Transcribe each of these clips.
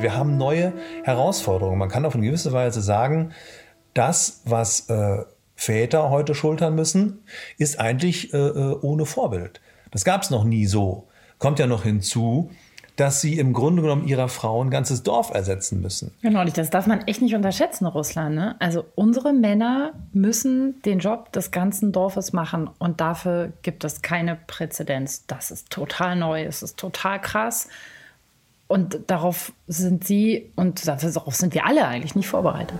Wir haben neue Herausforderungen. Man kann auf eine gewisse Weise sagen, das, was äh, Väter heute schultern müssen, ist eigentlich äh, äh ohne Vorbild. Das gab es noch nie so. Kommt ja noch hinzu, dass sie im Grunde genommen ihrer Frau ein ganzes Dorf ersetzen müssen. Genau, das darf man echt nicht unterschätzen, Russland. Ne? Also unsere Männer müssen den Job des ganzen Dorfes machen und dafür gibt es keine Präzedenz. Das ist total neu, es ist total krass. Und darauf sind sie und darauf sind wir alle eigentlich nicht vorbereitet.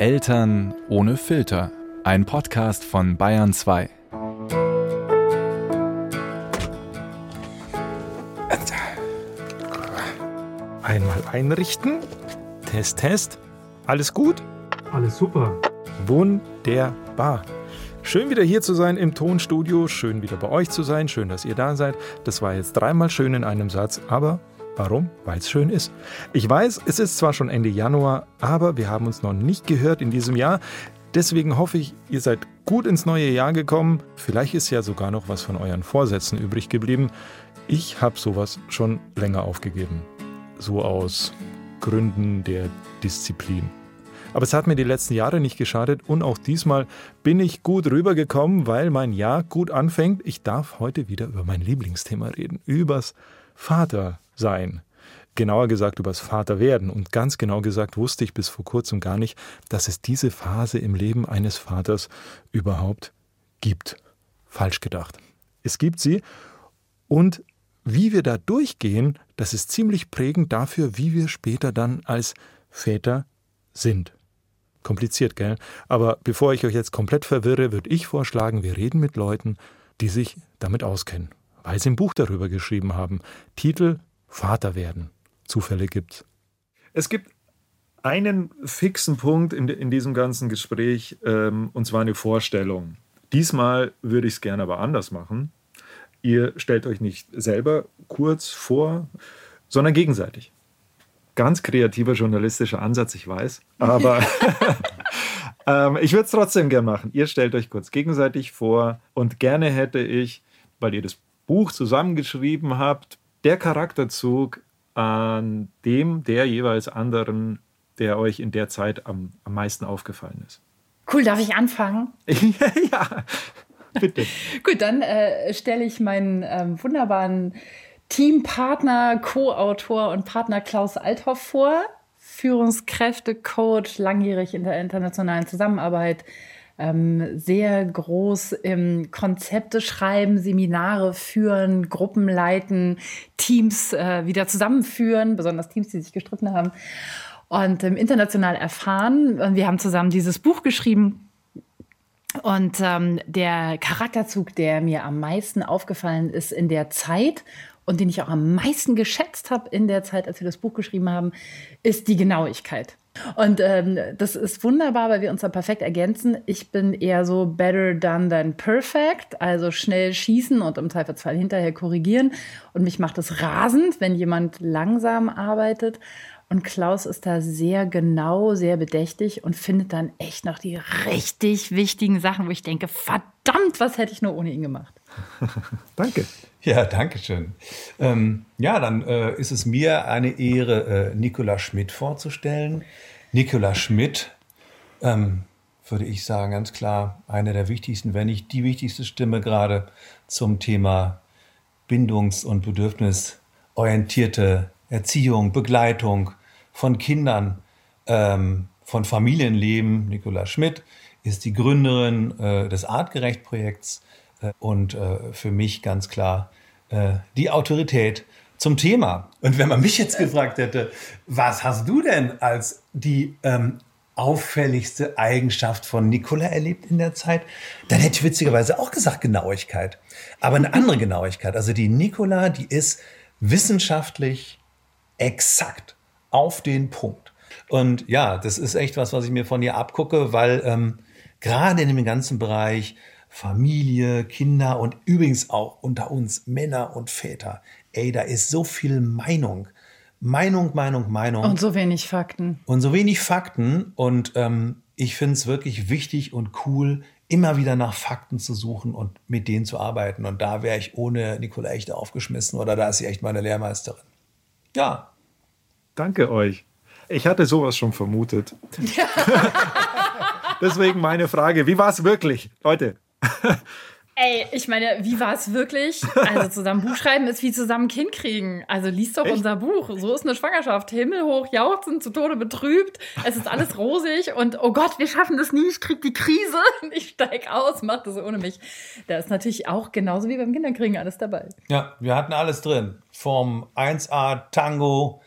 Eltern ohne Filter. Ein Podcast von Bayern 2. Einmal einrichten. Test, Test. Alles gut? Alles super. Wunderbar. Schön wieder hier zu sein im Tonstudio, schön wieder bei euch zu sein, schön, dass ihr da seid. Das war jetzt dreimal schön in einem Satz, aber warum? Weil es schön ist. Ich weiß, es ist zwar schon Ende Januar, aber wir haben uns noch nicht gehört in diesem Jahr. Deswegen hoffe ich, ihr seid gut ins neue Jahr gekommen. Vielleicht ist ja sogar noch was von euren Vorsätzen übrig geblieben. Ich habe sowas schon länger aufgegeben. So aus Gründen der Disziplin. Aber es hat mir die letzten Jahre nicht geschadet und auch diesmal bin ich gut rübergekommen, weil mein Jahr gut anfängt. Ich darf heute wieder über mein Lieblingsthema reden, übers Vatersein. Genauer gesagt übers Vaterwerden. Und ganz genau gesagt wusste ich bis vor kurzem gar nicht, dass es diese Phase im Leben eines Vaters überhaupt gibt. Falsch gedacht. Es gibt sie und wie wir da durchgehen, das ist ziemlich prägend dafür, wie wir später dann als Väter sind. Kompliziert, gell? Aber bevor ich euch jetzt komplett verwirre, würde ich vorschlagen, wir reden mit Leuten, die sich damit auskennen, weil sie ein Buch darüber geschrieben haben. Titel Vater werden. Zufälle gibt's. Es gibt einen fixen Punkt in, in diesem ganzen Gespräch, ähm, und zwar eine Vorstellung. Diesmal würde ich es gerne aber anders machen. Ihr stellt euch nicht selber kurz vor, sondern gegenseitig. Ganz kreativer journalistischer Ansatz, ich weiß. Aber ähm, ich würde es trotzdem gern machen. Ihr stellt euch kurz gegenseitig vor und gerne hätte ich, weil ihr das Buch zusammengeschrieben habt, der Charakterzug an dem der jeweils anderen, der euch in der Zeit am, am meisten aufgefallen ist. Cool, darf ich anfangen? ja, bitte. Gut, dann äh, stelle ich meinen ähm, wunderbaren Teampartner, Co-Autor und Partner Klaus Althoff vor. Führungskräfte, Coach, langjährig in der internationalen Zusammenarbeit, ähm, sehr groß im Konzepte schreiben, Seminare führen, Gruppen leiten, Teams äh, wieder zusammenführen, besonders Teams, die sich gestritten haben und ähm, international erfahren. Und wir haben zusammen dieses Buch geschrieben. Und ähm, der Charakterzug, der mir am meisten aufgefallen ist in der Zeit und den ich auch am meisten geschätzt habe in der Zeit, als wir das Buch geschrieben haben, ist die Genauigkeit. Und ähm, das ist wunderbar, weil wir uns da perfekt ergänzen. Ich bin eher so better done than perfect, also schnell schießen und im Zweifelsfall hinterher korrigieren. Und mich macht es rasend, wenn jemand langsam arbeitet. Und Klaus ist da sehr genau, sehr bedächtig und findet dann echt noch die richtig wichtigen Sachen, wo ich denke, verdammt, was hätte ich nur ohne ihn gemacht. Danke. Ja, danke schön. Ähm, ja, dann äh, ist es mir eine Ehre, äh, Nicola Schmidt vorzustellen. Nicola Schmidt, ähm, würde ich sagen, ganz klar eine der wichtigsten, wenn nicht die wichtigste Stimme gerade zum Thema bindungs- und bedürfnisorientierte Erziehung, Begleitung von Kindern, ähm, von Familienleben. Nicola Schmidt ist die Gründerin äh, des Artgerecht-Projekts und äh, für mich ganz klar äh, die Autorität zum Thema. Und wenn man mich jetzt gefragt hätte, was hast du denn als die ähm, auffälligste Eigenschaft von Nicola erlebt in der Zeit, dann hätte ich witzigerweise auch gesagt Genauigkeit. Aber eine andere Genauigkeit. Also die Nicola, die ist wissenschaftlich exakt auf den Punkt. Und ja, das ist echt was, was ich mir von ihr abgucke, weil ähm, gerade in dem ganzen Bereich Familie, Kinder und übrigens auch unter uns Männer und Väter. Ey, da ist so viel Meinung. Meinung, Meinung, Meinung. Und so wenig Fakten. Und so wenig Fakten. Und ähm, ich finde es wirklich wichtig und cool, immer wieder nach Fakten zu suchen und mit denen zu arbeiten. Und da wäre ich ohne Nicola echt aufgeschmissen oder da ist sie echt meine Lehrmeisterin. Ja. Danke euch. Ich hatte sowas schon vermutet. Deswegen meine Frage, wie war es wirklich? Leute, Ey, ich meine, wie war es wirklich? Also zusammen Buch schreiben ist wie zusammen Kind kriegen. Also liest doch Echt? unser Buch. So ist eine Schwangerschaft. Himmelhoch, jauchzend, zu Tode betrübt. Es ist alles rosig und oh Gott, wir schaffen das nie. Ich krieg die Krise. Ich steig aus, mach das ohne mich. Da ist natürlich auch genauso wie beim Kinderkriegen alles dabei. Ja, wir hatten alles drin. Vom 1A Tango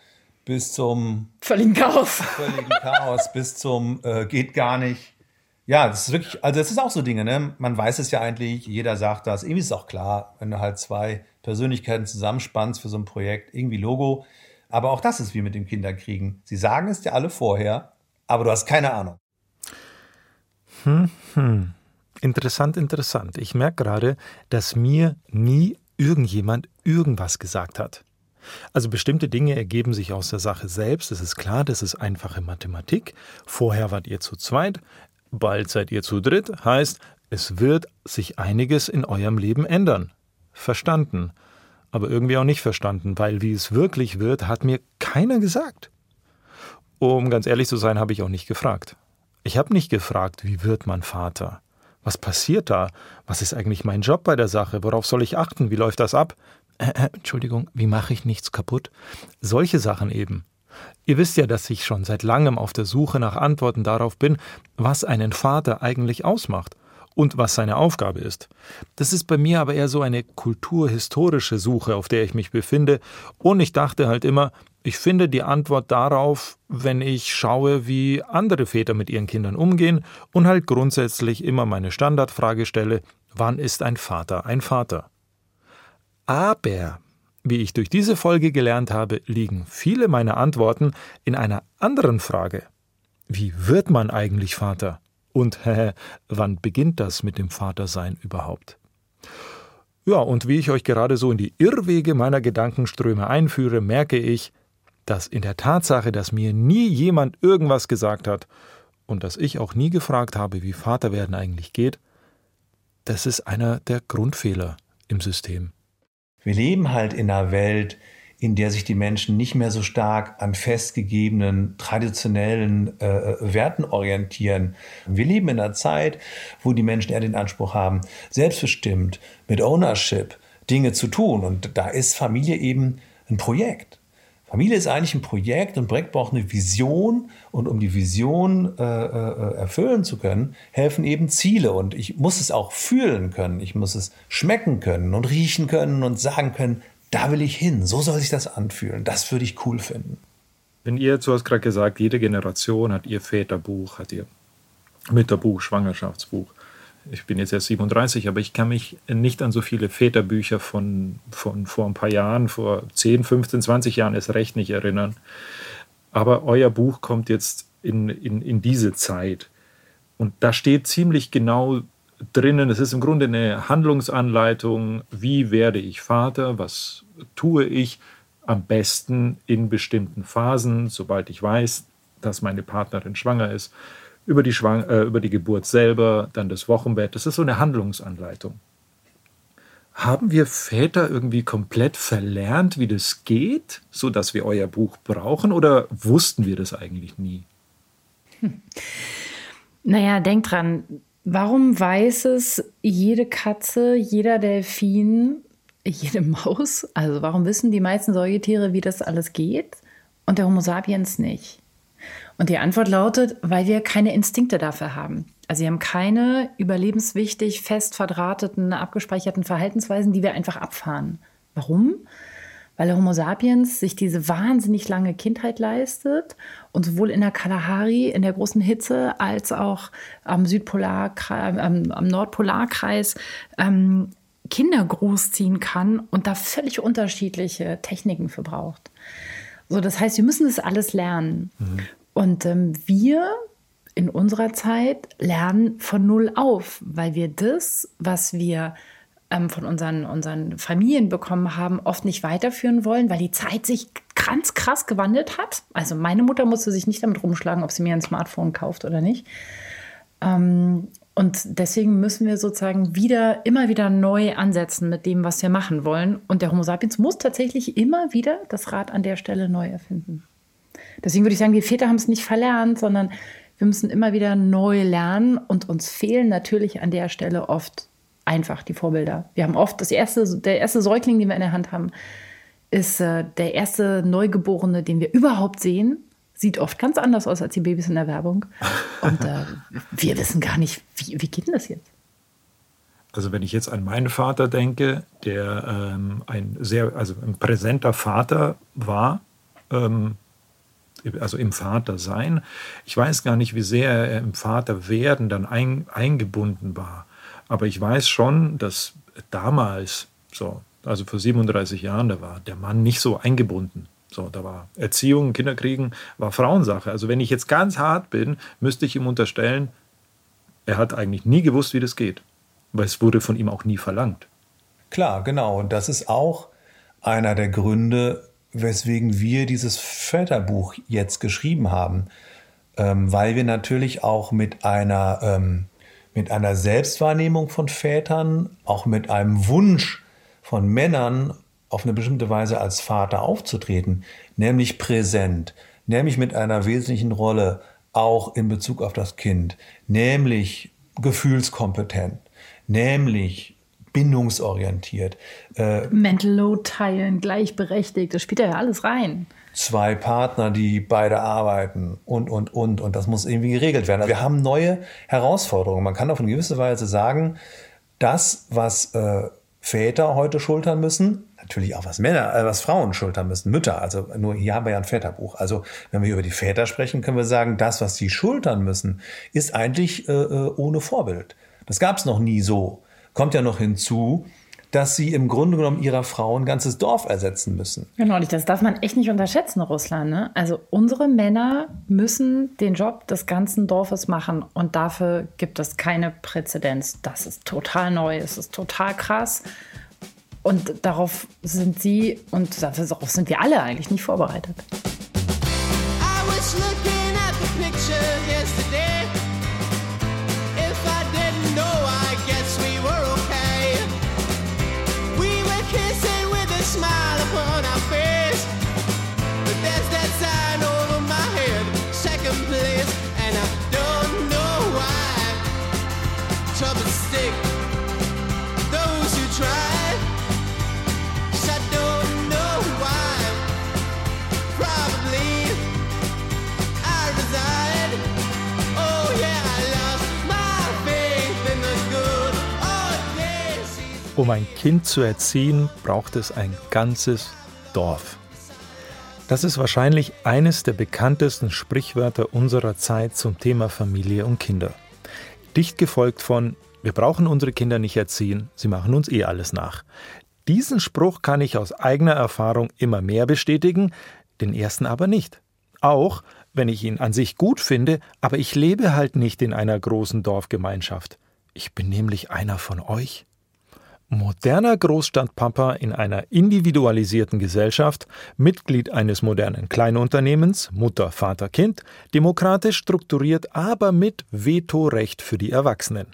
bis zum völligen Chaos. Völligen Chaos bis zum äh, geht gar nicht. Ja, das ist wirklich, also das ist auch so Dinge, ne? Man weiß es ja eigentlich, jeder sagt das. Irgendwie ist es auch klar, wenn du halt zwei Persönlichkeiten zusammenspannst für so ein Projekt, irgendwie Logo. Aber auch das ist wie mit dem Kinderkriegen. Sie sagen es dir alle vorher, aber du hast keine Ahnung. Hm, hm. Interessant, interessant. Ich merke gerade, dass mir nie irgendjemand irgendwas gesagt hat. Also bestimmte Dinge ergeben sich aus der Sache selbst. Es ist klar, das ist einfache Mathematik. Vorher wart ihr zu zweit. Bald seid ihr zu dritt, heißt, es wird sich einiges in eurem Leben ändern. Verstanden. Aber irgendwie auch nicht verstanden, weil wie es wirklich wird, hat mir keiner gesagt. Um ganz ehrlich zu sein, habe ich auch nicht gefragt. Ich habe nicht gefragt, wie wird man Vater? Was passiert da? Was ist eigentlich mein Job bei der Sache? Worauf soll ich achten? Wie läuft das ab? Äh, äh, Entschuldigung, wie mache ich nichts kaputt? Solche Sachen eben. Ihr wisst ja, dass ich schon seit langem auf der Suche nach Antworten darauf bin, was einen Vater eigentlich ausmacht und was seine Aufgabe ist. Das ist bei mir aber eher so eine kulturhistorische Suche, auf der ich mich befinde, und ich dachte halt immer, ich finde die Antwort darauf, wenn ich schaue, wie andere Väter mit ihren Kindern umgehen und halt grundsätzlich immer meine Standardfrage stelle, wann ist ein Vater ein Vater? Aber wie ich durch diese Folge gelernt habe, liegen viele meiner Antworten in einer anderen Frage. Wie wird man eigentlich Vater? Und hä, wann beginnt das mit dem Vatersein überhaupt? Ja, und wie ich euch gerade so in die Irrwege meiner Gedankenströme einführe, merke ich, dass in der Tatsache, dass mir nie jemand irgendwas gesagt hat und dass ich auch nie gefragt habe, wie Vaterwerden eigentlich geht, das ist einer der Grundfehler im System. Wir leben halt in einer Welt, in der sich die Menschen nicht mehr so stark an festgegebenen, traditionellen äh, Werten orientieren. Wir leben in einer Zeit, wo die Menschen eher den Anspruch haben, selbstbestimmt, mit Ownership Dinge zu tun. Und da ist Familie eben ein Projekt. Familie ist eigentlich ein Projekt und ein Projekt braucht eine Vision. Und um die Vision äh, äh, erfüllen zu können, helfen eben Ziele. Und ich muss es auch fühlen können, ich muss es schmecken können und riechen können und sagen können, da will ich hin, so soll sich das anfühlen, das würde ich cool finden. Wenn ihr, du hast gerade gesagt, jede Generation hat ihr Väterbuch, hat ihr Mütterbuch, Schwangerschaftsbuch ich bin jetzt erst 37, aber ich kann mich nicht an so viele Väterbücher von, von vor ein paar Jahren, vor 10, 15, 20 Jahren erst recht nicht erinnern. Aber euer Buch kommt jetzt in, in, in diese Zeit. Und da steht ziemlich genau drinnen, es ist im Grunde eine Handlungsanleitung, wie werde ich Vater, was tue ich am besten in bestimmten Phasen, sobald ich weiß, dass meine Partnerin schwanger ist über die, Schwang äh, über die Geburt selber, dann das Wochenbett. Das ist so eine Handlungsanleitung. Haben wir Väter irgendwie komplett verlernt, wie das geht, sodass wir euer Buch brauchen, oder wussten wir das eigentlich nie? Hm. Naja, denk dran, warum weiß es jede Katze, jeder Delfin, jede Maus? Also warum wissen die meisten Säugetiere, wie das alles geht und der Homo sapiens nicht? Und die Antwort lautet, weil wir keine Instinkte dafür haben. Also wir haben keine überlebenswichtig fest verdrahteten, abgespeicherten Verhaltensweisen, die wir einfach abfahren. Warum? Weil Homo sapiens sich diese wahnsinnig lange Kindheit leistet und sowohl in der Kalahari, in der großen Hitze, als auch am Südpolar, am, am Nordpolarkreis ähm, Kinder großziehen kann und da völlig unterschiedliche Techniken für braucht. So, das heißt, wir müssen das alles lernen. Mhm. Und ähm, wir in unserer Zeit lernen von Null auf, weil wir das, was wir ähm, von unseren, unseren Familien bekommen haben, oft nicht weiterführen wollen, weil die Zeit sich ganz krass gewandelt hat. Also meine Mutter musste sich nicht damit rumschlagen, ob sie mir ein Smartphone kauft oder nicht. Ähm, Und deswegen müssen wir sozusagen wieder, immer wieder neu ansetzen mit dem, was wir machen wollen. Und der Homo sapiens muss tatsächlich immer wieder das Rad an der Stelle neu erfinden. Deswegen würde ich sagen, wir Väter haben es nicht verlernt, sondern wir müssen immer wieder neu lernen und uns fehlen natürlich an der Stelle oft einfach die Vorbilder. Wir haben oft das erste, der erste Säugling, den wir in der Hand haben, ist äh, der erste Neugeborene, den wir überhaupt sehen sieht oft ganz anders aus als die Babys in der Werbung. Und äh, wir wissen gar nicht, wie, wie geht denn das jetzt? Also wenn ich jetzt an meinen Vater denke, der ähm, ein sehr, also ein präsenter Vater war, ähm, also im Vater sein. Ich weiß gar nicht, wie sehr er im Vater werden dann ein, eingebunden war. Aber ich weiß schon, dass damals, so, also vor 37 Jahren, da war der Mann nicht so eingebunden. So, da war Erziehung, Kinderkriegen, war Frauensache. Also wenn ich jetzt ganz hart bin, müsste ich ihm unterstellen, er hat eigentlich nie gewusst, wie das geht. Weil es wurde von ihm auch nie verlangt. Klar, genau. Und das ist auch einer der Gründe, weswegen wir dieses Väterbuch jetzt geschrieben haben. Ähm, weil wir natürlich auch mit einer, ähm, mit einer Selbstwahrnehmung von Vätern, auch mit einem Wunsch von Männern auf eine bestimmte Weise als Vater aufzutreten, nämlich präsent, nämlich mit einer wesentlichen Rolle auch in Bezug auf das Kind, nämlich gefühlskompetent, nämlich bindungsorientiert. Äh, Mental Load teilen, gleichberechtigt, das spielt ja alles rein. Zwei Partner, die beide arbeiten und, und, und. Und das muss irgendwie geregelt werden. Also wir haben neue Herausforderungen. Man kann auf eine gewisse Weise sagen, das, was äh, Väter heute schultern müssen, natürlich auch was Männer, äh, was Frauen schultern müssen, Mütter. Also nur hier haben wir ja ein Väterbuch. Also wenn wir über die Väter sprechen, können wir sagen, das, was sie schultern müssen, ist eigentlich äh, äh ohne Vorbild. Das gab es noch nie so. Kommt ja noch hinzu, dass sie im Grunde genommen ihrer Frau ein ganzes Dorf ersetzen müssen. Genau, das darf man echt nicht unterschätzen, Russland. Ne? Also unsere Männer müssen den Job des ganzen Dorfes machen und dafür gibt es keine Präzedenz. Das ist total neu, es ist total krass. Und darauf sind sie und darauf sind wir alle eigentlich nicht vorbereitet. Um ein Kind zu erziehen, braucht es ein ganzes Dorf. Das ist wahrscheinlich eines der bekanntesten Sprichwörter unserer Zeit zum Thema Familie und Kinder. Dicht gefolgt von Wir brauchen unsere Kinder nicht erziehen, sie machen uns eh alles nach. Diesen Spruch kann ich aus eigener Erfahrung immer mehr bestätigen, den ersten aber nicht. Auch wenn ich ihn an sich gut finde, aber ich lebe halt nicht in einer großen Dorfgemeinschaft. Ich bin nämlich einer von euch. Moderner Großstadtpapa in einer individualisierten Gesellschaft, Mitglied eines modernen Kleinunternehmens, Mutter, Vater, Kind, demokratisch strukturiert, aber mit Vetorecht für die Erwachsenen.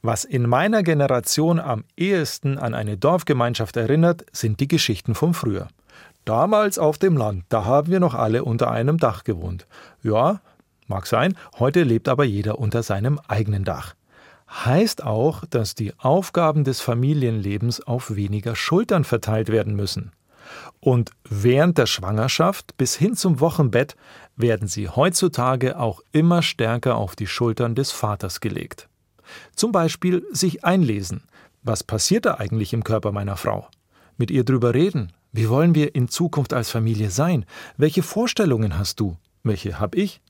Was in meiner Generation am ehesten an eine Dorfgemeinschaft erinnert, sind die Geschichten vom Früher. Damals auf dem Land, da haben wir noch alle unter einem Dach gewohnt. Ja, mag sein, heute lebt aber jeder unter seinem eigenen Dach heißt auch, dass die Aufgaben des Familienlebens auf weniger Schultern verteilt werden müssen. Und während der Schwangerschaft bis hin zum Wochenbett werden sie heutzutage auch immer stärker auf die Schultern des Vaters gelegt. Zum Beispiel sich einlesen. Was passiert da eigentlich im Körper meiner Frau? Mit ihr drüber reden. Wie wollen wir in Zukunft als Familie sein? Welche Vorstellungen hast du? Welche habe ich?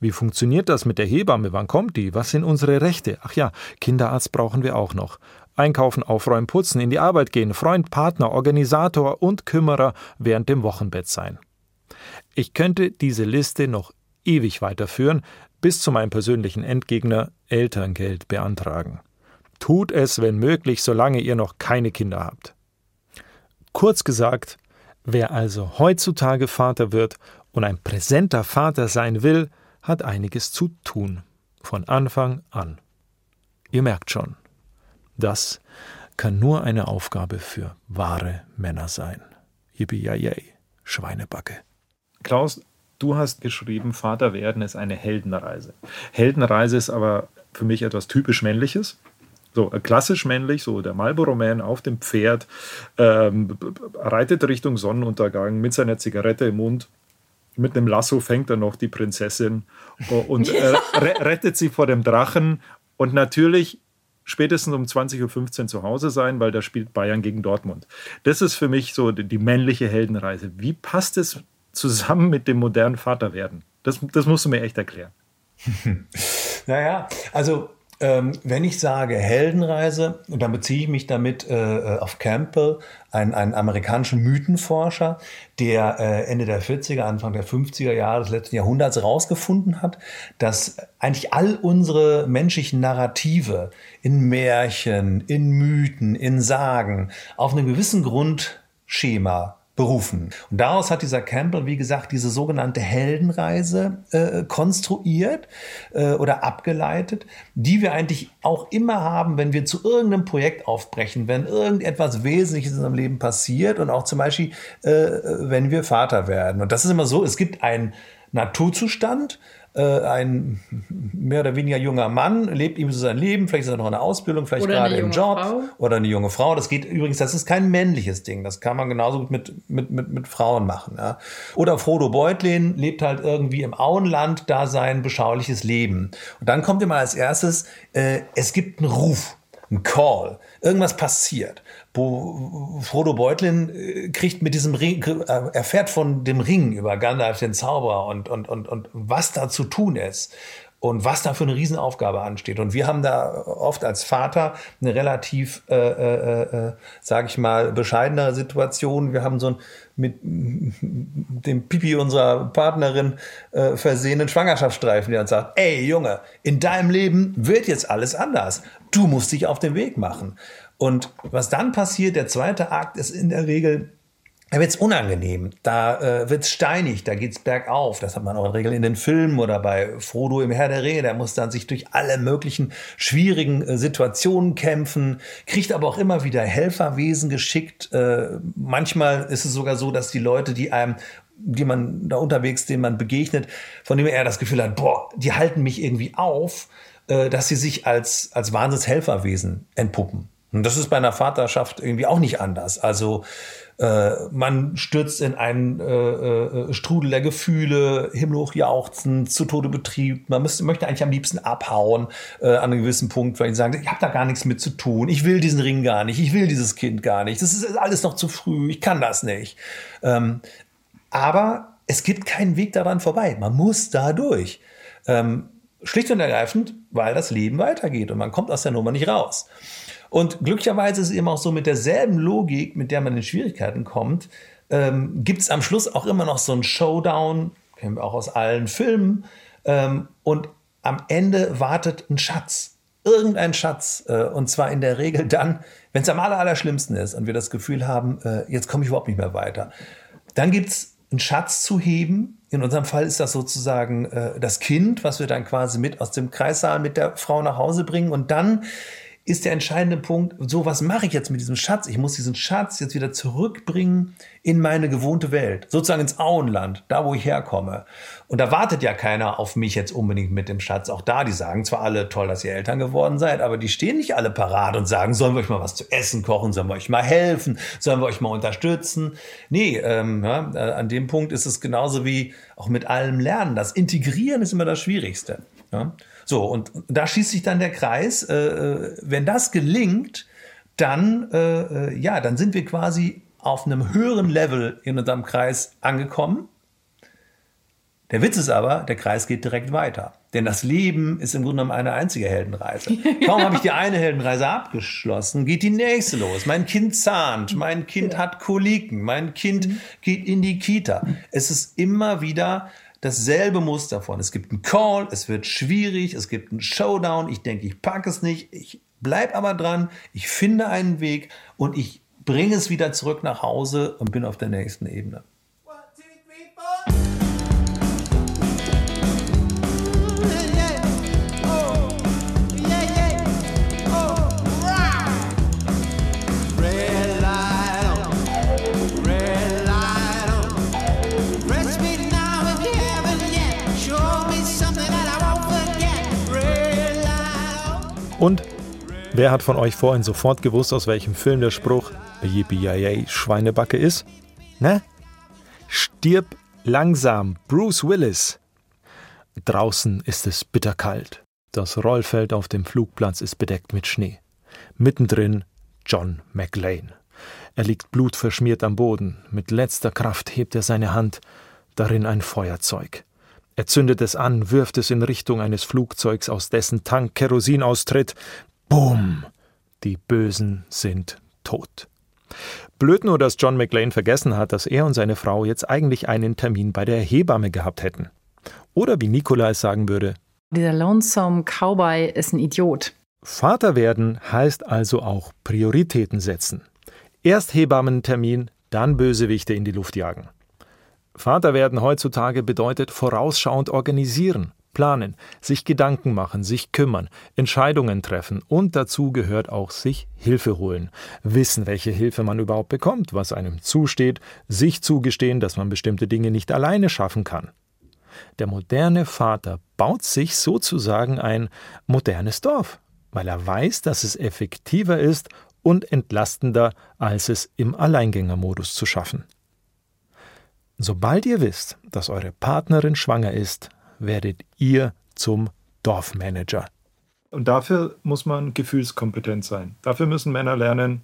Wie funktioniert das mit der Hebamme? Wann kommt die? Was sind unsere Rechte? Ach ja, Kinderarzt brauchen wir auch noch. Einkaufen, aufräumen, putzen, in die Arbeit gehen, Freund, Partner, Organisator und Kümmerer während dem Wochenbett sein. Ich könnte diese Liste noch ewig weiterführen, bis zu meinem persönlichen Endgegner Elterngeld beantragen. Tut es, wenn möglich, solange ihr noch keine Kinder habt. Kurz gesagt, wer also heutzutage Vater wird und ein präsenter Vater sein will, hat einiges zu tun. Von Anfang an. Ihr merkt schon, das kann nur eine Aufgabe für wahre Männer sein. Yippie Schweinebacke. Klaus, du hast geschrieben, Vater werden ist eine Heldenreise. Heldenreise ist aber für mich etwas typisch Männliches. So, äh, klassisch männlich, so der Marlboro Man auf dem Pferd, ähm, reitet Richtung Sonnenuntergang mit seiner Zigarette im Mund. Mit einem Lasso fängt er noch die Prinzessin und äh, rettet sie vor dem Drachen. Und natürlich spätestens um 20.15 Uhr zu Hause sein, weil da spielt Bayern gegen Dortmund. Das ist für mich so die männliche Heldenreise. Wie passt es zusammen mit dem modernen Vaterwerden? Das, das musst du mir echt erklären. naja, also ähm, wenn ich sage Heldenreise, dann beziehe ich mich damit äh, auf Campbell, einen, einen amerikanischen Mythenforscher, der äh, Ende der 40er, Anfang der 50er Jahre des letzten Jahrhunderts herausgefunden hat, dass eigentlich all unsere menschlichen Narrative in Märchen, in Mythen, in Sagen auf einem gewissen Grundschema berufen. Und daraus hat dieser Campbell, wie gesagt, diese sogenannte Heldenreise äh, konstruiert äh, oder abgeleitet, die wir eigentlich auch immer haben, wenn wir zu irgendeinem Projekt aufbrechen, wenn irgendetwas Wesentliches in unserem Leben passiert und auch zum Beispiel, äh, wenn wir Vater werden. Und das ist immer so, es gibt einen Naturzustand, ein mehr oder weniger junger Mann, lebt ihm so sein Leben, vielleicht ist er noch in der Ausbildung, vielleicht oder gerade im Job Frau. oder eine junge Frau. Das geht übrigens, das ist kein männliches Ding, das kann man genauso gut mit, mit, mit, mit Frauen machen. Ja. Oder Frodo Beutlin lebt halt irgendwie im Auenland da sein beschauliches Leben. Und dann kommt immer als erstes, äh, es gibt einen Ruf, einen Call, irgendwas passiert. Wo Frodo Beutlin äh, kriegt mit diesem Ring, äh, erfährt von dem Ring über Gandalf den Zauberer und, und, und, und was da zu tun ist und was da für eine Riesenaufgabe ansteht. Und wir haben da oft als Vater eine relativ, äh, äh, äh, sage ich mal, bescheidenere Situation. Wir haben so ein mit dem Pipi unserer Partnerin äh, versehenen Schwangerschaftsstreifen, der uns sagt, ey Junge, in deinem Leben wird jetzt alles anders. Du musst dich auf den Weg machen. Und was dann passiert, der zweite Akt ist in der Regel, da wird es unangenehm, da äh, wird es steinig, da geht es bergauf. Das hat man auch in Regel in den Filmen oder bei Frodo im Herr der Rehe. Der muss dann sich durch alle möglichen schwierigen äh, Situationen kämpfen, kriegt aber auch immer wieder Helferwesen geschickt. Äh, manchmal ist es sogar so, dass die Leute, die einem die man da unterwegs, denen man begegnet, von dem er das Gefühl hat, boah, die halten mich irgendwie auf, äh, dass sie sich als, als Wahnsinnshelferwesen entpuppen. Und das ist bei einer Vaterschaft irgendwie auch nicht anders. Also äh, man stürzt in einen äh, äh, Strudel der Gefühle, himmelhoch jauchzen, zu Tode betriebt. Man müsste, möchte eigentlich am liebsten abhauen äh, an einem gewissen Punkt, weil ich sagen, ich habe da gar nichts mit zu tun. Ich will diesen Ring gar nicht. Ich will dieses Kind gar nicht. Das ist alles noch zu früh. Ich kann das nicht. Ähm, aber es gibt keinen Weg daran vorbei. Man muss da durch. Ähm, schlicht und ergreifend, weil das Leben weitergeht und man kommt aus der Nummer nicht raus. Und glücklicherweise ist es eben auch so mit derselben Logik, mit der man in Schwierigkeiten kommt, ähm, gibt es am Schluss auch immer noch so einen Showdown, kennen wir auch aus allen Filmen. Ähm, und am Ende wartet ein Schatz, irgendein Schatz. Äh, und zwar in der Regel dann, wenn es am aller, aller schlimmsten ist und wir das Gefühl haben, äh, jetzt komme ich überhaupt nicht mehr weiter. Dann gibt es einen Schatz zu heben. In unserem Fall ist das sozusagen äh, das Kind, was wir dann quasi mit aus dem Kreissaal mit der Frau nach Hause bringen. Und dann ist der entscheidende Punkt, so was mache ich jetzt mit diesem Schatz? Ich muss diesen Schatz jetzt wieder zurückbringen in meine gewohnte Welt, sozusagen ins Auenland, da wo ich herkomme. Und da wartet ja keiner auf mich jetzt unbedingt mit dem Schatz. Auch da, die sagen zwar alle toll, dass ihr Eltern geworden seid, aber die stehen nicht alle parat und sagen, sollen wir euch mal was zu essen kochen, sollen wir euch mal helfen, sollen wir euch mal unterstützen. Nee, ähm, ja, äh, an dem Punkt ist es genauso wie auch mit allem Lernen. Das Integrieren ist immer das Schwierigste. Ja? So, und da schließt sich dann der Kreis. Äh, äh, wenn das gelingt, dann, äh, äh, ja, dann sind wir quasi auf einem höheren Level in unserem Kreis angekommen. Der Witz ist aber, der Kreis geht direkt weiter. Denn das Leben ist im Grunde genommen eine einzige Heldenreise. Kaum habe ich die eine Heldenreise abgeschlossen, geht die nächste los. Mein Kind zahnt, mein Kind hat Koliken, mein Kind geht in die Kita. Es ist immer wieder dasselbe Muster von. Es gibt einen Call, es wird schwierig, es gibt einen Showdown. Ich denke, ich packe es nicht. Ich bleibe aber dran. Ich finde einen Weg und ich bringe es wieder zurück nach Hause und bin auf der nächsten Ebene. Und wer hat von euch vorhin sofort gewusst, aus welchem Film der Spruch Yippie Schweinebacke ist? Ne? Stirb langsam, Bruce Willis. Draußen ist es bitterkalt. Das Rollfeld auf dem Flugplatz ist bedeckt mit Schnee. Mittendrin John McLean. Er liegt blutverschmiert am Boden. Mit letzter Kraft hebt er seine Hand, darin ein Feuerzeug. Er zündet es an, wirft es in Richtung eines Flugzeugs, aus dessen Tank Kerosin austritt. Bumm! Die Bösen sind tot. Blöd nur, dass John McLean vergessen hat, dass er und seine Frau jetzt eigentlich einen Termin bei der Hebamme gehabt hätten. Oder wie Nikola es sagen würde: Dieser Lonesome Cowboy ist ein Idiot. Vater werden heißt also auch Prioritäten setzen. Erst Hebammentermin, dann Bösewichte in die Luft jagen. Vater werden heutzutage bedeutet vorausschauend organisieren, planen, sich Gedanken machen, sich kümmern, Entscheidungen treffen und dazu gehört auch sich Hilfe holen, wissen, welche Hilfe man überhaupt bekommt, was einem zusteht, sich zugestehen, dass man bestimmte Dinge nicht alleine schaffen kann. Der moderne Vater baut sich sozusagen ein modernes Dorf, weil er weiß, dass es effektiver ist und entlastender, als es im Alleingängermodus zu schaffen. Sobald ihr wisst, dass eure Partnerin schwanger ist, werdet ihr zum Dorfmanager. Und dafür muss man gefühlskompetent sein. Dafür müssen Männer lernen,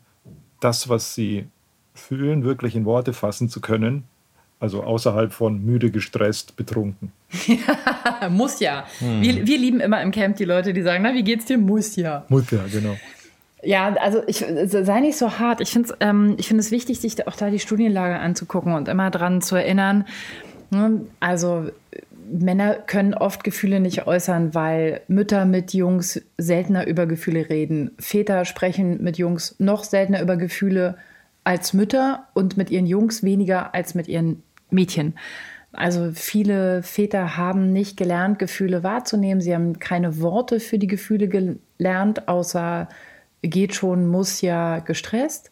das, was sie fühlen, wirklich in Worte fassen zu können. Also außerhalb von müde, gestresst, betrunken. Ja, muss ja. Hm. Wir, wir lieben immer im Camp die Leute, die sagen, na, wie geht's dir? Muss ja. Muss ja, genau. Ja, also ich sei nicht so hart. Ich finde es ähm, find wichtig, sich auch da die Studienlage anzugucken und immer dran zu erinnern. Ne? Also Männer können oft Gefühle nicht äußern, weil Mütter mit Jungs seltener über Gefühle reden. Väter sprechen mit Jungs noch seltener über Gefühle als Mütter und mit ihren Jungs weniger als mit ihren Mädchen. Also viele Väter haben nicht gelernt, Gefühle wahrzunehmen. Sie haben keine Worte für die Gefühle gelernt, außer geht schon, muss ja gestresst.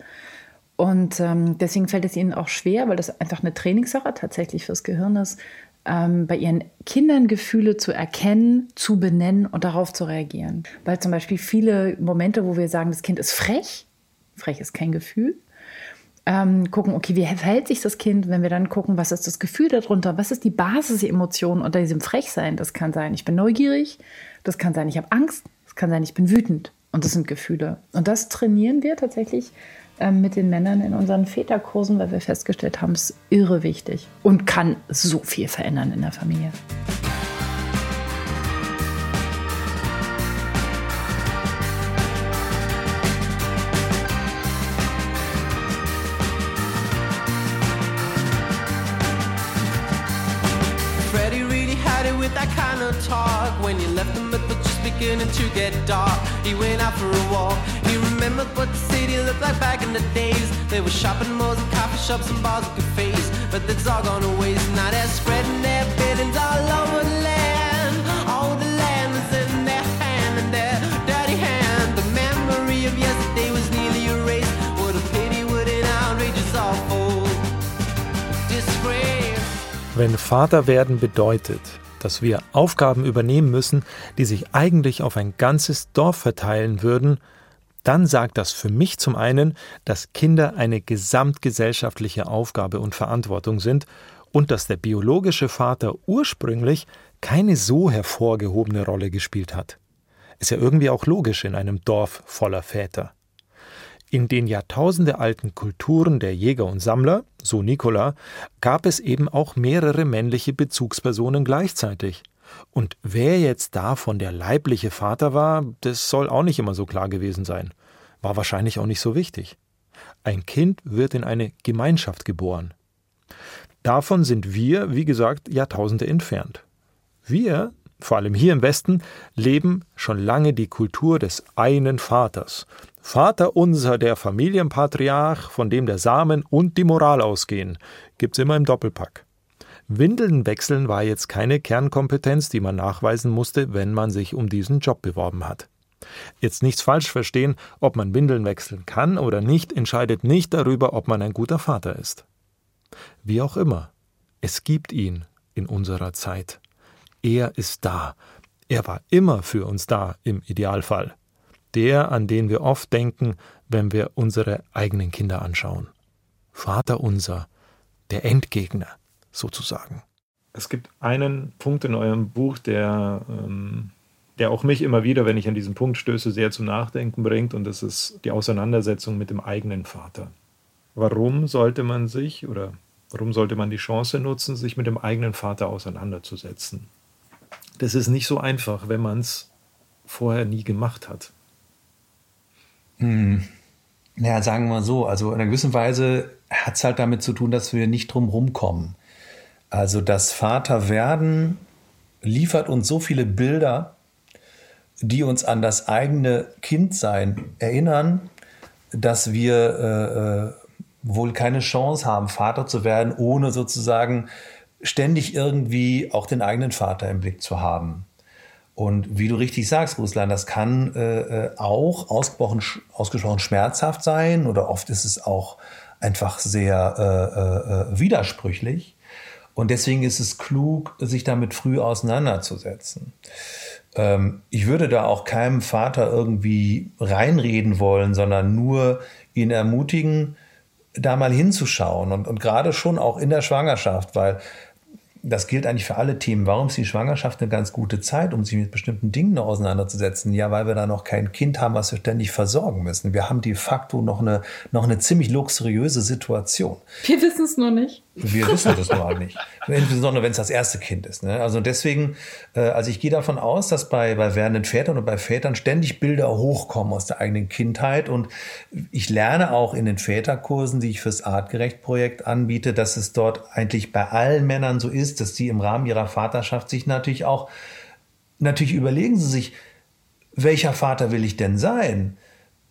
Und ähm, deswegen fällt es ihnen auch schwer, weil das einfach eine Trainingssache tatsächlich fürs Gehirn ist, ähm, bei ihren Kindern Gefühle zu erkennen, zu benennen und darauf zu reagieren. Weil zum Beispiel viele Momente, wo wir sagen, das Kind ist frech, frech ist kein Gefühl, ähm, gucken, okay, wie verhält sich das Kind, wenn wir dann gucken, was ist das Gefühl darunter, was ist die Basisemotion unter diesem Frechsein. Das kann sein, ich bin neugierig, das kann sein, ich habe Angst, das kann sein, ich bin wütend. Und das sind Gefühle. Und das trainieren wir tatsächlich ähm, mit den Männern in unseren Väterkursen, weil wir festgestellt haben, es ist irre wichtig und kann so viel verändern in der Familie. Freddie really had it with that kind of talk when you left him beginning to get shopping malls and coffee shops and bars and cafes. But that's all gone to. Now they're spreading their buildings all over the land. All the land was in their hand and their dirty hand. The memory of yesterday was nearly erased. What a pity, what an outrageous awful disgrace. Wenn Vater werden bedeutet, dass wir Aufgaben übernehmen müssen, die sich eigentlich auf ein ganzes Dorf verteilen würden, dann sagt das für mich zum einen, dass Kinder eine gesamtgesellschaftliche Aufgabe und Verantwortung sind und dass der biologische Vater ursprünglich keine so hervorgehobene Rolle gespielt hat. Ist ja irgendwie auch logisch in einem Dorf voller Väter. In den jahrtausendealten Kulturen der Jäger und Sammler, so Nikola, gab es eben auch mehrere männliche Bezugspersonen gleichzeitig. Und wer jetzt davon der leibliche Vater war, das soll auch nicht immer so klar gewesen sein. War wahrscheinlich auch nicht so wichtig. Ein Kind wird in eine Gemeinschaft geboren. Davon sind wir, wie gesagt, Jahrtausende entfernt. Wir, vor allem hier im Westen, leben schon lange die Kultur des einen Vaters, Vater unser, der Familienpatriarch, von dem der Samen und die Moral ausgehen, gibt's immer im Doppelpack. Windeln wechseln war jetzt keine Kernkompetenz, die man nachweisen musste, wenn man sich um diesen Job beworben hat. Jetzt nichts falsch verstehen, ob man Windeln wechseln kann oder nicht, entscheidet nicht darüber, ob man ein guter Vater ist. Wie auch immer, es gibt ihn in unserer Zeit. Er ist da. Er war immer für uns da, im Idealfall. der, an den wir oft denken, wenn wir unsere eigenen Kinder anschauen. Vater unser, der Endgegner sozusagen. Es gibt einen Punkt in eurem Buch, der, ähm, der auch mich immer wieder, wenn ich an diesen Punkt stöße, sehr zum Nachdenken bringt, und das ist die Auseinandersetzung mit dem eigenen Vater. Warum sollte man sich oder warum sollte man die Chance nutzen, sich mit dem eigenen Vater auseinanderzusetzen? Das ist nicht so einfach, wenn man es vorher nie gemacht hat. Hm. Naja, sagen wir mal so, also in einer gewissen Weise hat es halt damit zu tun, dass wir nicht drum rumkommen. Also das Vaterwerden liefert uns so viele Bilder, die uns an das eigene Kindsein erinnern, dass wir äh, äh, wohl keine Chance haben, Vater zu werden, ohne sozusagen ständig irgendwie auch den eigenen Vater im Blick zu haben. Und wie du richtig sagst, Ruslan, das kann äh, äh auch ausgesprochen, ausgesprochen schmerzhaft sein oder oft ist es auch einfach sehr äh, äh, widersprüchlich. Und deswegen ist es klug, sich damit früh auseinanderzusetzen. Ähm, ich würde da auch keinem Vater irgendwie reinreden wollen, sondern nur ihn ermutigen, da mal hinzuschauen und, und gerade schon auch in der Schwangerschaft, weil das gilt eigentlich für alle Themen. Warum ist die Schwangerschaft eine ganz gute Zeit, um sich mit bestimmten Dingen auseinanderzusetzen? Ja, weil wir da noch kein Kind haben, was wir ständig versorgen müssen. Wir haben de facto noch eine, noch eine ziemlich luxuriöse Situation. Wir wissen es nur nicht. Wir wissen das nur halt nicht. Insbesondere, wenn es das erste Kind ist. Ne? Also deswegen, äh, also ich gehe davon aus, dass bei, bei werdenden Vätern und bei Vätern ständig Bilder hochkommen aus der eigenen Kindheit. Und ich lerne auch in den Väterkursen, die ich fürs Artgerecht-Projekt anbiete, dass es dort eigentlich bei allen Männern so ist, dass die im Rahmen ihrer Vaterschaft sich natürlich auch, natürlich überlegen sie sich, welcher Vater will ich denn sein?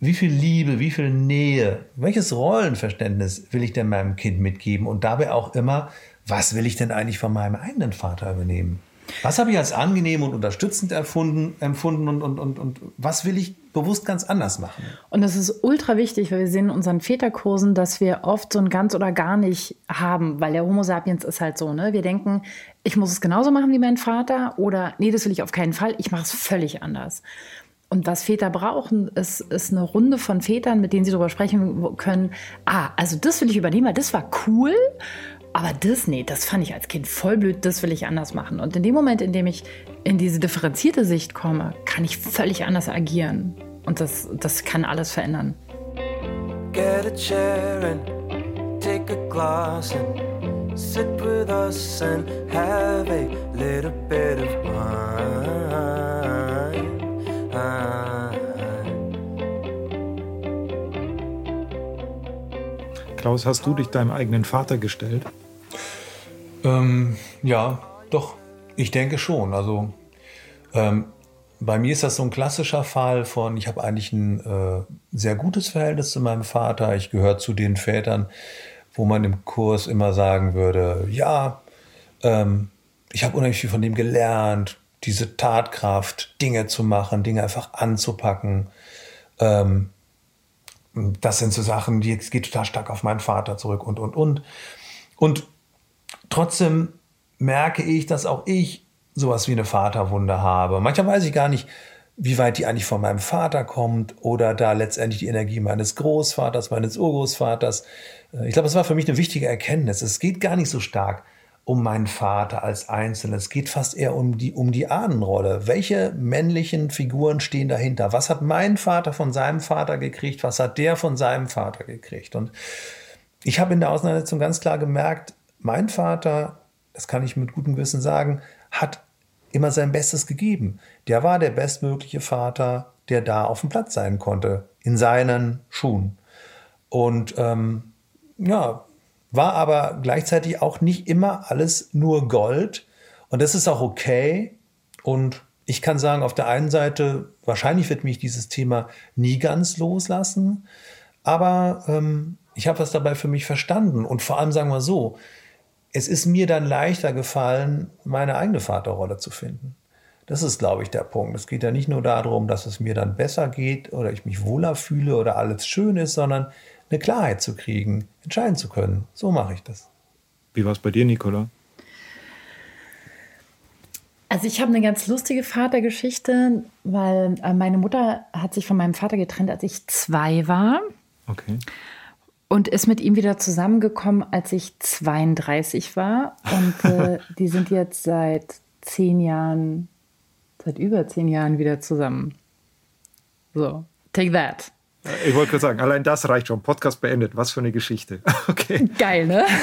Wie viel Liebe, wie viel Nähe, welches Rollenverständnis will ich denn meinem Kind mitgeben und dabei auch immer, was will ich denn eigentlich von meinem eigenen Vater übernehmen? Was habe ich als angenehm und unterstützend erfunden, empfunden und, und, und, und was will ich bewusst ganz anders machen? Und das ist ultra wichtig, weil wir sehen in unseren Väterkursen, dass wir oft so ein ganz oder gar nicht haben, weil der Homo sapiens ist halt so, ne? Wir denken, ich muss es genauso machen wie mein Vater oder nee, das will ich auf keinen Fall, ich mache es völlig anders. Und was Väter brauchen, ist, ist eine Runde von Vätern, mit denen sie darüber sprechen können. Ah, also das will ich übernehmen, weil das war cool. Aber das, nee, das fand ich als Kind voll blöd, das will ich anders machen. Und in dem Moment, in dem ich in diese differenzierte Sicht komme, kann ich völlig anders agieren. Und das, das kann alles verändern. Get a chair and take a glass and sit with us and have a little bit of wine. Klaus, hast du dich deinem eigenen Vater gestellt? Ähm, ja, doch. Ich denke schon. Also ähm, bei mir ist das so ein klassischer Fall von, ich habe eigentlich ein äh, sehr gutes Verhältnis zu meinem Vater. Ich gehöre zu den Vätern, wo man im Kurs immer sagen würde, ja, ähm, ich habe unheimlich viel von dem gelernt diese Tatkraft, Dinge zu machen, Dinge einfach anzupacken. Ähm, das sind so Sachen, die es geht total stark auf meinen Vater zurück und, und, und. Und trotzdem merke ich, dass auch ich sowas wie eine Vaterwunde habe. Manchmal weiß ich gar nicht, wie weit die eigentlich von meinem Vater kommt oder da letztendlich die Energie meines Großvaters, meines Urgroßvaters. Äh, ich glaube, es war für mich eine wichtige Erkenntnis. Es geht gar nicht so stark um meinen Vater als Einzelnes. Es geht fast eher um die, um die Ahnenrolle. Welche männlichen Figuren stehen dahinter? Was hat mein Vater von seinem Vater gekriegt? Was hat der von seinem Vater gekriegt? Und ich habe in der Auseinandersetzung ganz klar gemerkt, mein Vater, das kann ich mit gutem Gewissen sagen, hat immer sein Bestes gegeben. Der war der bestmögliche Vater, der da auf dem Platz sein konnte, in seinen Schuhen. Und ähm, ja, war aber gleichzeitig auch nicht immer alles nur Gold. Und das ist auch okay. Und ich kann sagen, auf der einen Seite, wahrscheinlich wird mich dieses Thema nie ganz loslassen. Aber ähm, ich habe was dabei für mich verstanden. Und vor allem sagen wir so, es ist mir dann leichter gefallen, meine eigene Vaterrolle zu finden. Das ist, glaube ich, der Punkt. Es geht ja nicht nur darum, dass es mir dann besser geht oder ich mich wohler fühle oder alles schön ist, sondern eine Klarheit zu kriegen, entscheiden zu können. So mache ich das. Wie war es bei dir, Nicola? Also ich habe eine ganz lustige Vatergeschichte, weil äh, meine Mutter hat sich von meinem Vater getrennt, als ich zwei war. Okay. Und ist mit ihm wieder zusammengekommen, als ich 32 war. Und äh, die sind jetzt seit zehn Jahren, seit über zehn Jahren wieder zusammen. So, take that. Ich wollte gerade sagen, allein das reicht schon. Podcast beendet. Was für eine Geschichte. Okay. Geil, ne?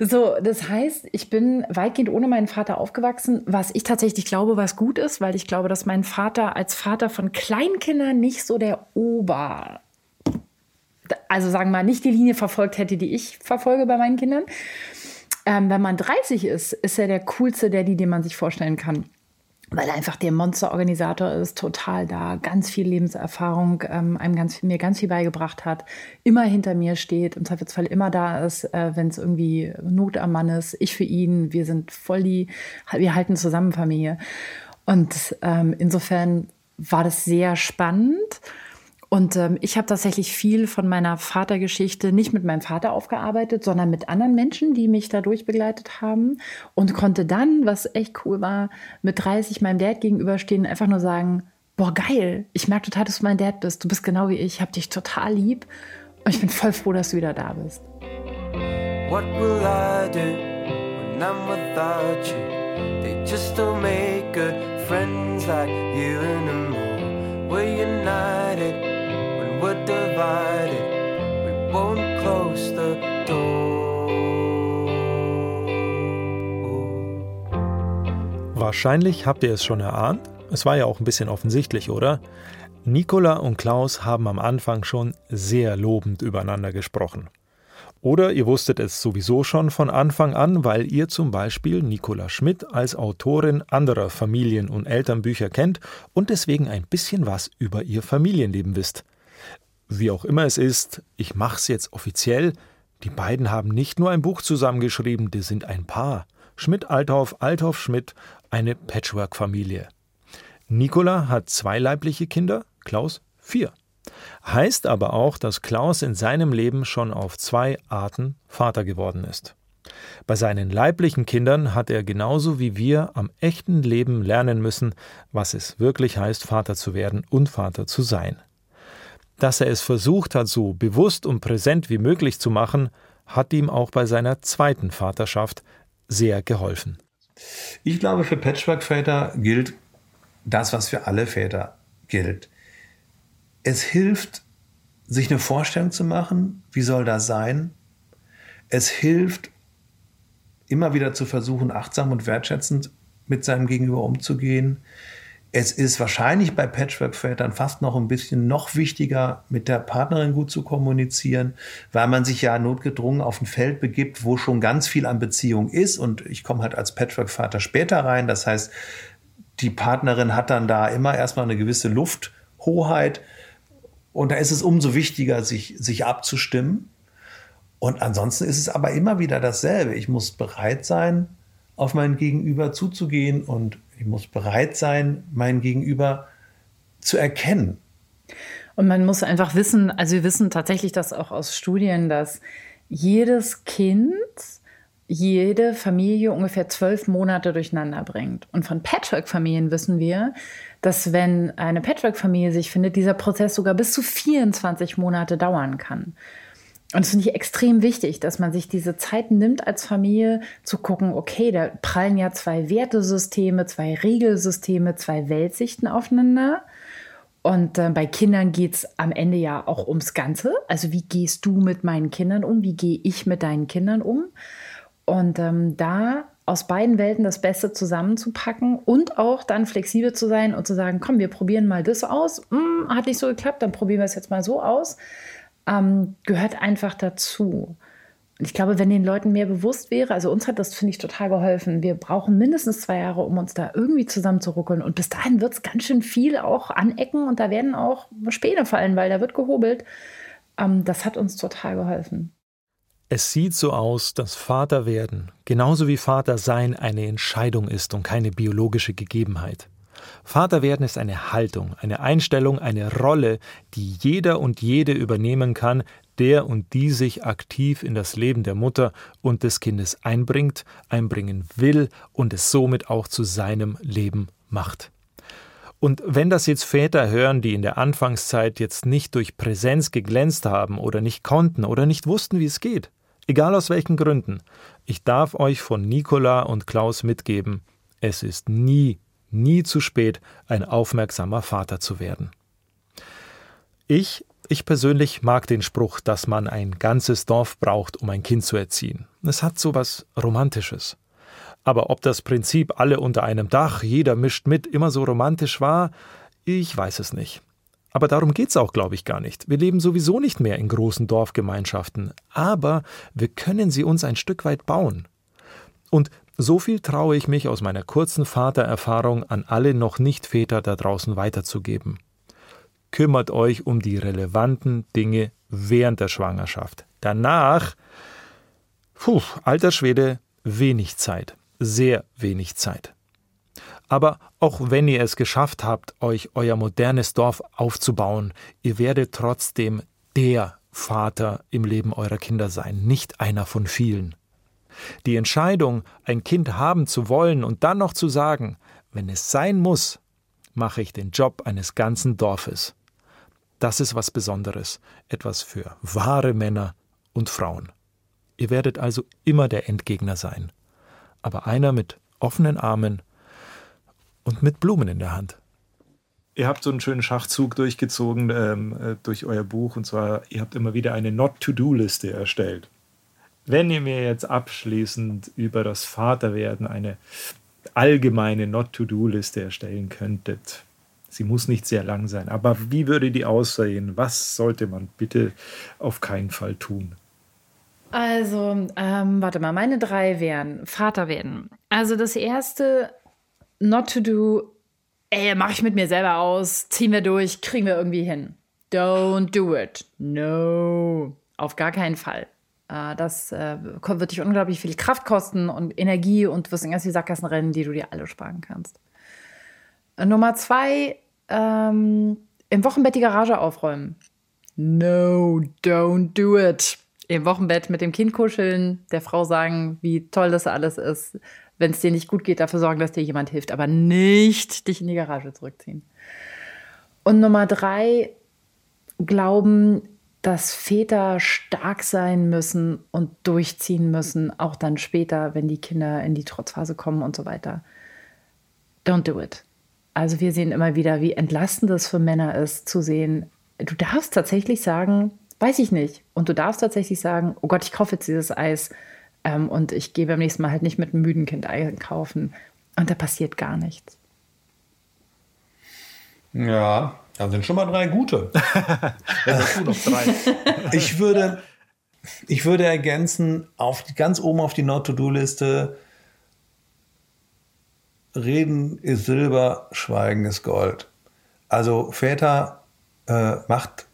So, das heißt, ich bin weitgehend ohne meinen Vater aufgewachsen, was ich tatsächlich glaube, was gut ist, weil ich glaube, dass mein Vater als Vater von Kleinkindern nicht so der Ober, also sagen wir mal, nicht die Linie verfolgt hätte, die ich verfolge bei meinen Kindern. Ähm, wenn man 30 ist, ist er der coolste Daddy, den man sich vorstellen kann weil er einfach der Monsterorganisator ist, total da, ganz viel Lebenserfahrung, ähm, einem ganz, mir ganz viel beigebracht hat, immer hinter mir steht, im Zweifelsfall immer da ist, äh, wenn es irgendwie Not am Mann ist, ich für ihn, wir sind voll die, wir halten zusammen Familie. Und ähm, insofern war das sehr spannend. Und ähm, ich habe tatsächlich viel von meiner Vatergeschichte nicht mit meinem Vater aufgearbeitet, sondern mit anderen Menschen, die mich dadurch begleitet haben. Und konnte dann, was echt cool war, mit 30 meinem Dad gegenüberstehen, einfach nur sagen, boah, geil, ich merke total, dass du mein Dad bist. Du bist genau wie ich, ich habe dich total lieb. Und ich bin voll froh, dass du wieder da bist. What will I do when I'm without you? They just don't make good friends like you all. We're united we're divided, we won't close the door. Wahrscheinlich habt ihr es schon erahnt. Es war ja auch ein bisschen offensichtlich, oder? Nicola und Klaus haben am Anfang schon sehr lobend übereinander gesprochen. Oder ihr wusstet es sowieso schon von Anfang an, weil ihr zum Beispiel Nicola Schmidt als Autorin anderer Familien- und Elternbücher kennt und deswegen ein bisschen was über ihr Familienleben wisst. Wie auch immer es ist, ich mach's jetzt offiziell. Die beiden haben nicht nur ein Buch zusammengeschrieben, die sind ein Paar. Schmidt-Althoff, Althoff-Schmidt, eine Patchwork-Familie. Nicola hat zwei leibliche Kinder, Klaus vier. Heißt aber auch, dass Klaus in seinem Leben schon auf zwei Arten Vater geworden ist. Bei seinen leiblichen Kindern hat er genauso wie wir am echten Leben lernen müssen, was es wirklich heißt, Vater zu werden und Vater zu sein. Dass er es versucht hat, so bewusst und präsent wie möglich zu machen, hat ihm auch bei seiner zweiten Vaterschaft sehr geholfen. Ich glaube, für Patchwork-Väter gilt das, was für alle Väter gilt. Es hilft, sich eine Vorstellung zu machen, wie soll das sein. Es hilft, immer wieder zu versuchen, achtsam und wertschätzend mit seinem Gegenüber umzugehen. Es ist wahrscheinlich bei Patchwork-Vätern fast noch ein bisschen noch wichtiger, mit der Partnerin gut zu kommunizieren, weil man sich ja notgedrungen auf ein Feld begibt, wo schon ganz viel an Beziehung ist. Und ich komme halt als Patchwork-Vater später rein. Das heißt, die Partnerin hat dann da immer erstmal eine gewisse Lufthoheit. Und da ist es umso wichtiger, sich, sich abzustimmen. Und ansonsten ist es aber immer wieder dasselbe. Ich muss bereit sein, auf mein Gegenüber zuzugehen und ich muss bereit sein, mein Gegenüber zu erkennen. Und man muss einfach wissen, also wir wissen tatsächlich das auch aus Studien, dass jedes Kind jede Familie ungefähr zwölf Monate durcheinander bringt. Und von Patchwork-Familien wissen wir, dass wenn eine Patchwork-Familie sich findet, dieser Prozess sogar bis zu 24 Monate dauern kann. Und das finde ich extrem wichtig, dass man sich diese Zeit nimmt als Familie zu gucken, okay, da prallen ja zwei Wertesysteme, zwei Regelsysteme, zwei Weltsichten aufeinander. Und äh, bei Kindern geht es am Ende ja auch ums Ganze. Also wie gehst du mit meinen Kindern um? Wie gehe ich mit deinen Kindern um? Und ähm, da aus beiden Welten das Beste zusammenzupacken und auch dann flexibel zu sein und zu sagen, komm, wir probieren mal das aus. Hm, hat nicht so geklappt, dann probieren wir es jetzt mal so aus ähm, gehört einfach dazu. Und ich glaube, wenn den Leuten mehr bewusst wäre, also uns hat das, finde ich, total geholfen. Wir brauchen mindestens zwei Jahre, um uns da irgendwie zusammenzuruckeln. Und bis dahin wird es ganz schön viel auch anecken und da werden auch Späne fallen, weil da wird gehobelt. Ähm, das hat uns total geholfen. Es sieht so aus, dass Vater werden, genauso wie Vater sein, eine Entscheidung ist und keine biologische Gegebenheit. Vater werden ist eine Haltung, eine Einstellung, eine Rolle, die jeder und jede übernehmen kann, der und die sich aktiv in das Leben der Mutter und des Kindes einbringt, einbringen will und es somit auch zu seinem Leben macht. Und wenn das jetzt Väter hören, die in der Anfangszeit jetzt nicht durch Präsenz geglänzt haben oder nicht konnten oder nicht wussten, wie es geht, egal aus welchen Gründen, ich darf euch von Nicola und Klaus mitgeben, es ist nie, nie zu spät, ein aufmerksamer Vater zu werden. Ich, ich persönlich mag den Spruch, dass man ein ganzes Dorf braucht, um ein Kind zu erziehen. Es hat so was Romantisches. Aber ob das Prinzip alle unter einem Dach, jeder mischt mit, immer so romantisch war, ich weiß es nicht. Aber darum geht's auch, glaube ich, gar nicht. Wir leben sowieso nicht mehr in großen Dorfgemeinschaften, aber wir können sie uns ein Stück weit bauen. Und so viel traue ich mich aus meiner kurzen Vatererfahrung an alle noch nicht Väter da draußen weiterzugeben. Kümmert euch um die relevanten Dinge während der Schwangerschaft. Danach, puh, alter Schwede, wenig Zeit sehr wenig Zeit. Aber auch wenn ihr es geschafft habt, euch euer modernes Dorf aufzubauen, ihr werdet trotzdem der Vater im Leben eurer Kinder sein, nicht einer von vielen. Die Entscheidung, ein Kind haben zu wollen und dann noch zu sagen, wenn es sein muss, mache ich den Job eines ganzen Dorfes. Das ist was Besonderes, etwas für wahre Männer und Frauen. Ihr werdet also immer der Endgegner sein aber einer mit offenen Armen und mit Blumen in der Hand. Ihr habt so einen schönen Schachzug durchgezogen ähm, äh, durch euer Buch und zwar, ihr habt immer wieder eine Not-to-Do-Liste erstellt. Wenn ihr mir jetzt abschließend über das Vaterwerden eine allgemeine Not-to-Do-Liste erstellen könntet, sie muss nicht sehr lang sein, aber wie würde die aussehen? Was sollte man bitte auf keinen Fall tun? Also, ähm, warte mal, meine drei wären Vater werden. Also das erste, not to do, ey, mach ich mit mir selber aus, ziehen wir durch, kriegen wir irgendwie hin. Don't do it. No. Auf gar keinen Fall. Äh, das äh, wird dich unglaublich viel Kraft kosten und Energie und du wirst in ganz viele Sackgassen rennen, die du dir alle sparen kannst. Äh, Nummer zwei, ähm, im Wochenbett die Garage aufräumen. No, don't do it im Wochenbett mit dem Kind kuscheln, der Frau sagen, wie toll das alles ist. Wenn es dir nicht gut geht, dafür sorgen, dass dir jemand hilft, aber nicht dich in die Garage zurückziehen. Und Nummer drei, glauben, dass Väter stark sein müssen und durchziehen müssen, auch dann später, wenn die Kinder in die Trotzphase kommen und so weiter. Don't do it. Also wir sehen immer wieder, wie entlastend es für Männer ist, zu sehen, du darfst tatsächlich sagen, Weiß ich nicht. Und du darfst tatsächlich sagen, oh Gott, ich kaufe jetzt dieses Eis ähm, und ich gehe beim nächsten Mal halt nicht mit einem müden Kind einkaufen. Und da passiert gar nichts. Ja, da sind schon mal drei gute. Dazu noch drei. ich würde, ich würde ergänzen, auf ganz oben auf die Not-to-Do-Liste, Reden ist Silber, Schweigen ist Gold. Also Väter, äh, macht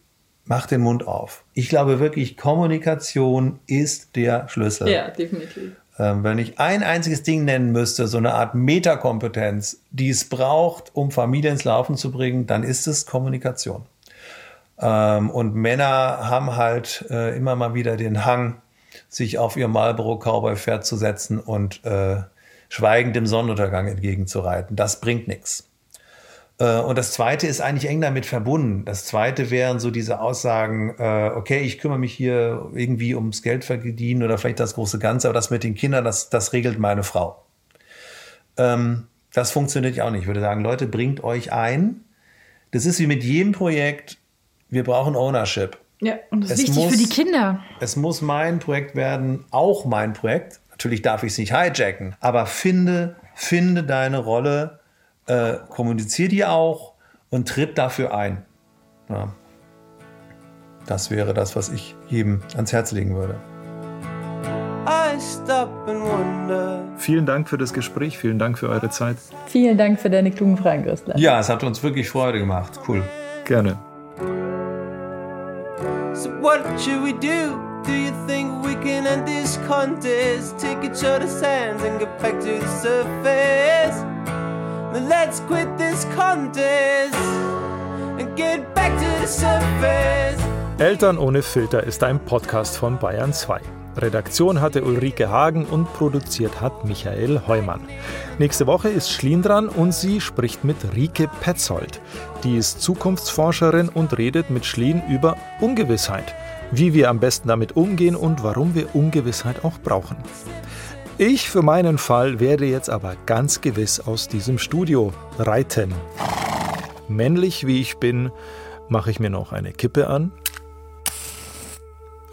mach den Mund auf. Ich glaube wirklich, Kommunikation ist der Schlüssel. Ja, definitiv. Ähm, wenn ich ein einziges Ding nennen müsste, so eine Art Metakompetenz, die es braucht, um Familie ins Laufen zu bringen, dann ist es Kommunikation. Ähm, und Männer haben halt äh, immer mal wieder den Hang, sich auf ihr Marlboro Cowboy Pferd zu setzen und äh, schweigend dem Sonnenuntergang entgegenzureiten. Das bringt nichts. Äh, und das Zweite ist eigentlich eng damit verbunden. Das Zweite wären so diese Aussagen, äh, okay, ich kümmere mich hier irgendwie ums Geld verdienen oder vielleicht das große Ganze, aber das mit den Kindern, das, das regelt meine Frau. Ähm, das funktioniert ja auch nicht. Ich würde sagen, Leute, bringt euch ein. Das ist wie mit jedem Projekt, wir brauchen Ownership. Ja, und das ist es wichtig muss, für die Kinder. Es muss mein Projekt werden, auch mein Projekt. Natürlich darf ich es nicht hijacken, aber finde, finde deine Rolle äh, kommunizier die auch und tritt dafür ein. Ja. Das wäre das, was ich jedem ans Herz legen würde. Vielen Dank für das Gespräch, vielen Dank für eure Zeit. Vielen Dank für deine klugen Fragen, Christian. Ja, es hat uns wirklich Freude gemacht. Cool. Gerne. So what should we do? Do you think we can end this contest? Take each other's hands and get back to the surface. Let's quit this contest and get back to the surface. Eltern ohne Filter ist ein Podcast von Bayern 2. Redaktion hatte Ulrike Hagen und produziert hat Michael Heumann. Nächste Woche ist Schlien dran und sie spricht mit Rike Petzold. Die ist Zukunftsforscherin und redet mit Schlien über Ungewissheit, wie wir am besten damit umgehen und warum wir Ungewissheit auch brauchen. Ich für meinen Fall werde jetzt aber ganz gewiss aus diesem Studio reiten. Männlich wie ich bin, mache ich mir noch eine Kippe an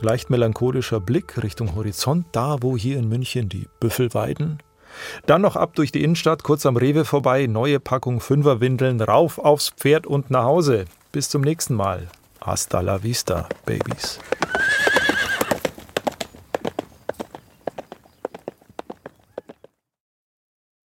leicht melancholischer Blick Richtung Horizont, da wo hier in München die Büffel weiden. Dann noch ab durch die Innenstadt, kurz am Rewe vorbei, neue Packung Fünferwindeln, rauf aufs Pferd und nach Hause. Bis zum nächsten Mal. Hasta la vista, Babies.